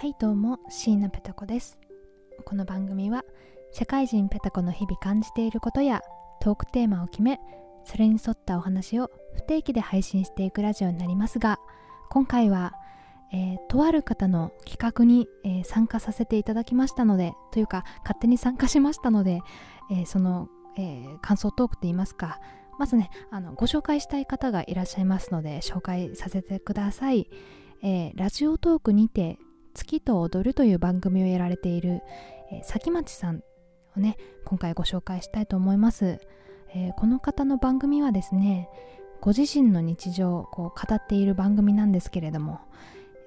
はいどうも椎名ペタ子です。この番組は社会人ペタ子の日々感じていることやトークテーマを決めそれに沿ったお話を不定期で配信していくラジオになりますが今回は、えー、とある方の企画に、えー、参加させていただきましたのでというか勝手に参加しましたので、えー、その、え感想トークといいますかまずねあのご紹介したい方がいらっしゃいますので紹介させてください、えラジオトークにて月と踊るという番組をやられている、えー、崎町さんをね今回ご紹介したいと思います、えー、この方の番組はですねご自身の日常をこう語っている番組なんですけれども、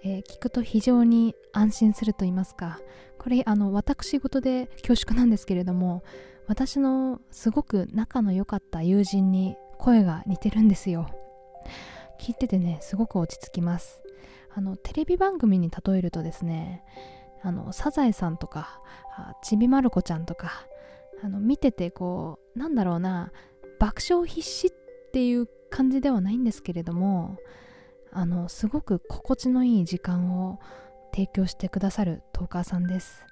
えー、聞くと非常に安心すると言いますかこれあの私事で恐縮なんですけれども私のすごく仲の良かった友人に声が似てるんですよ。聞いててねすごく落ち着きます。あのテレビ番組に例えるとですねあのサザエさんとかちびまる子ちゃんとかあの見ててこうなんだろうな爆笑必至っていう感じではないんですけれどもあのすごく心地のいい時間を提供してくださるトーカーさんです。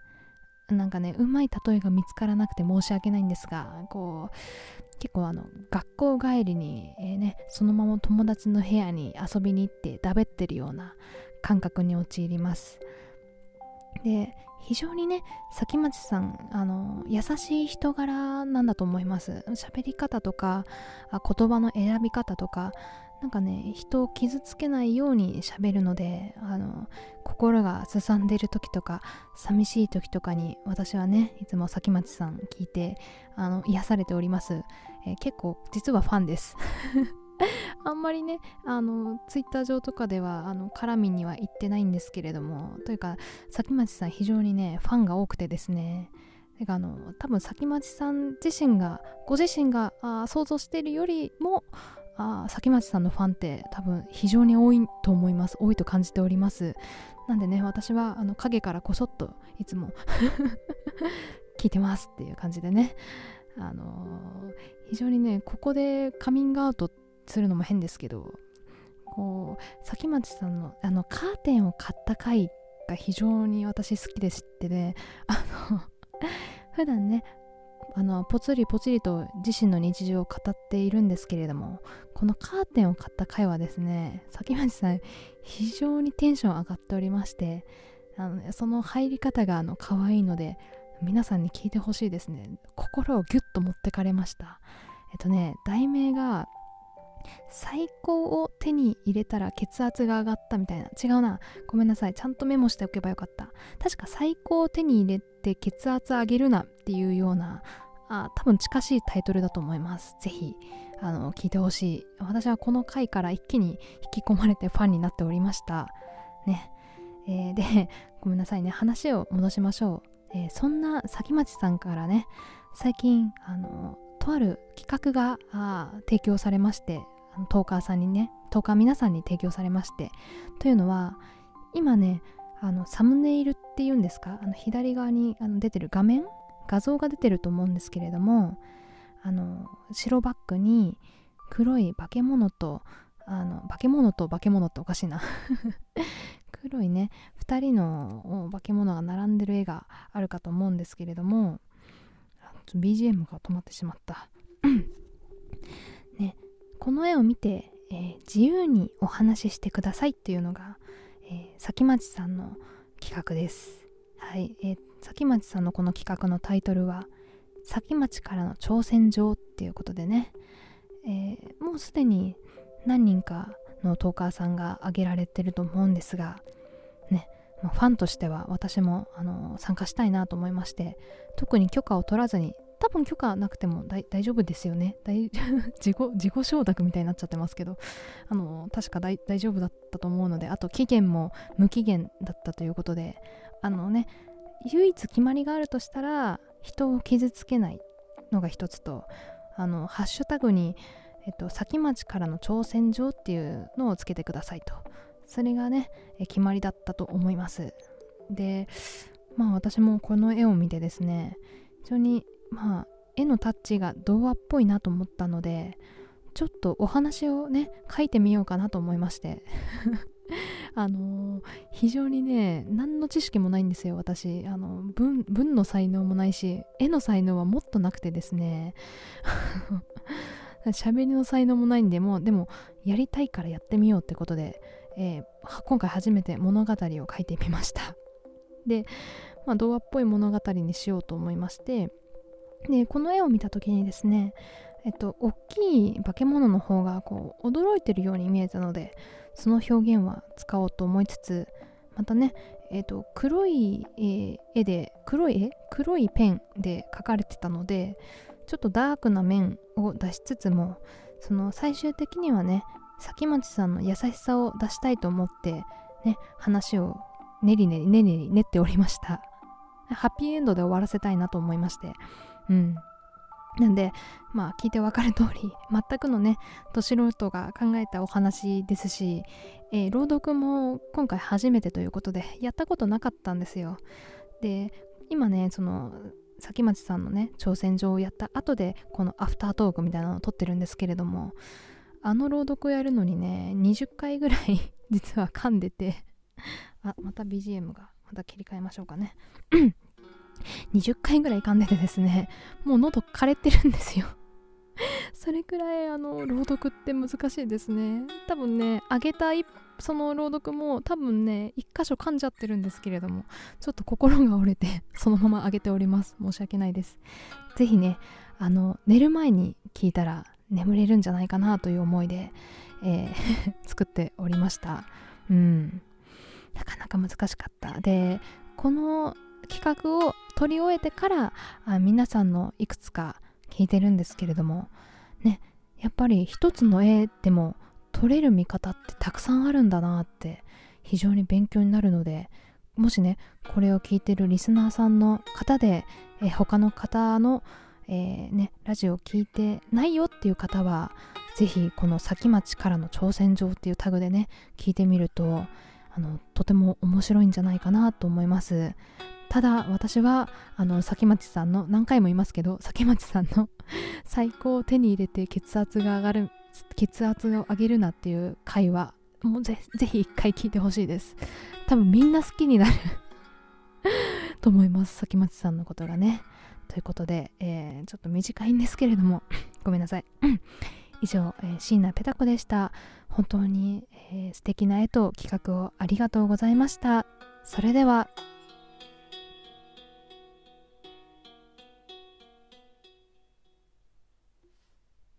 なんかねうまい例えが見つからなくて申し訳ないんですがこう結構あの学校帰りに、えー、ね、そのまま友達の部屋に遊びに行ってだべってるような感覚に陥ります。で非常にね崎町さんあの優しい人柄なんだと思います。喋り方とか言葉の選び方とかなんかね人を傷つけないように喋るのであの心がすさんでる時とか寂しい時とかに私はねいつも崎町さん聞いてあの癒されております、えー、結構実はファンです。あんまりねあのツイッター上とかではあの絡みには行ってないんですけれどもというか崎町さん非常にねファンが多くてですね。てかあの多分崎町さん自身がご自身があ想像しているよりもあ崎町さんのファンって多分非常に多いと思います。多いと感じております。なんでね私はあの影からこそっといつも 聞いてますっていう感じでね。あのー、非常にねここでカミングアウトするのも変ですけどこう崎町さんのあのカーテンを買った回が非常に私好きで知ってねあの普段ねあのぽつりぽつりと自身の日常を語っているんですけれどもこのカーテンを買った回はですね崎町さん非常にテンション上がっておりましてあの、ね、その入り方があの可愛いので皆さんに聞いてほしいですね。心をギュッと持ってかれました。えっとね題名が最高を手に入れたら血圧が上がったみたいな。違うな。ごめんなさい。ちゃんとメモしておけばよかった。確か最高を手に入れて血圧上げるな。っていうようなあ多分近しいタイトルだと思います。ぜひあの聞いてほしい。私はこの回から一気に引き込まれてファンになっておりました。ね。えー、でごめんなさいね。話を戻しましょう、えー、そんな崎町さんからね最近あのとある企画が提供されましてトーカーさんにねトーカー皆さんに提供されましてというのは今ねあのサムネイルっていうんですか？あの左側にあの出てる画面？画像が出てると思うんですけれどもあの白バッグに黒い化け物とあの化け物と化け物っておかしいな。黒いね2人の化け物が並んでる絵があるかと思うんですけれども BGM が止まってしまった。ね。この絵を見て、えー、自由にお話ししてくださいっていうのが、えー、崎町さんの企画です。はい、えー、崎町さんのこの企画のタイトルは「崎町からの挑戦状」っていうことでね、えー、もうすでに何人かのトーカーさんが挙げられてると思うんですが、ファンとしては私もあの参加したいなと思いまして特に許可を取らずに多分許可なくても大丈夫ですよね。自己自己承諾みたいになっちゃってますけどあの確か大丈夫だったと思うのであと期限も無期限だったということであのね唯一決まりがあるとしたら人を傷つけないのが一つとあのハッシュタグに、えっと、先町からの挑戦状っていうのをつけてくださいと。それがね決まりだったと思います。でまあ私もこの絵を見てですね非常にまあ絵のタッチが童話っぽいなと思ったのでちょっとお話をね書いてみようかなと思いまして。あのー、非常にね何の知識もないんですよ私。あの文文の才能もないし絵の才能はもっとなくてですね。喋りの才能もないんでもうでもやりたいからやってみようってことで、えー、今回初めて物語を書いてみました。で、まあ、童話っぽい物語にしようと思いましてでこの絵を見た時にですねえっと大きい化け物の方がこう驚いてるように見えたのでその表現は使おうと思いつつまたねえっと黒い、えー、絵で黒い絵？黒いペンで描かれてたのでちょっとダークな面を出しつつもその最終的にはね崎町さんの優しさを出したいと思ってね話をねりねりねりねり練っておりました。ハッピーエンドで終わらせたいなと思いまして。うん。なんでまあ聞いて分かる通り全くのねど素人が考えたお話ですし、えー、朗読も今回初めてということでやったことなかったんですよ。で今ねその崎町さんのね挑戦状をやった後でこのアフタートークみたいなのを撮ってるんですけれどもあの朗読をやるのにね20回ぐらい 実は噛んでてあまた BGM がまた切り替えましょうかね。20回ぐらい噛んでてですねもう喉枯れてるんですよ。それくらいあの朗読って難しいですね。多分ね上げたその朗読も多分ね一箇所噛んじゃってるんですけれどもちょっと心が折れてそのまま上げております。申し訳ないです。是非ねあの寝る前に聞いたら眠れるんじゃないかなという思いで、えー 作っておりました。うん。なかなか難しかった。でこの企画を取り終えてからあ皆さんのいくつか聞いてるんですけれどもねやっぱり一つの絵でも撮れる見方ってたくさんあるんだなって非常に勉強になるのでもしねこれを聞いてるリスナーさんの方で、え、他の方の、えー、ね、ラジオを聞いてないよっていう方は是非この「先町からの挑戦状」っていうタグでね聞いてみるとあのとても面白いんじゃないかなと思います。ただ私はあの崎町さんの何回も言いますけど崎町さんの 最高を手に入れて血圧が上がる血圧を上げるなっていう回はもうぜぜひ一回聞いてほしいです。多分みんな好きになる と思います崎町さんのことがね。ということで、えー、ちょっと短いんですけれども ごめんなさい。以上、えー、椎名ペタ子でした。本当に、えー、素敵な絵と企画をありがとうございました。それでは。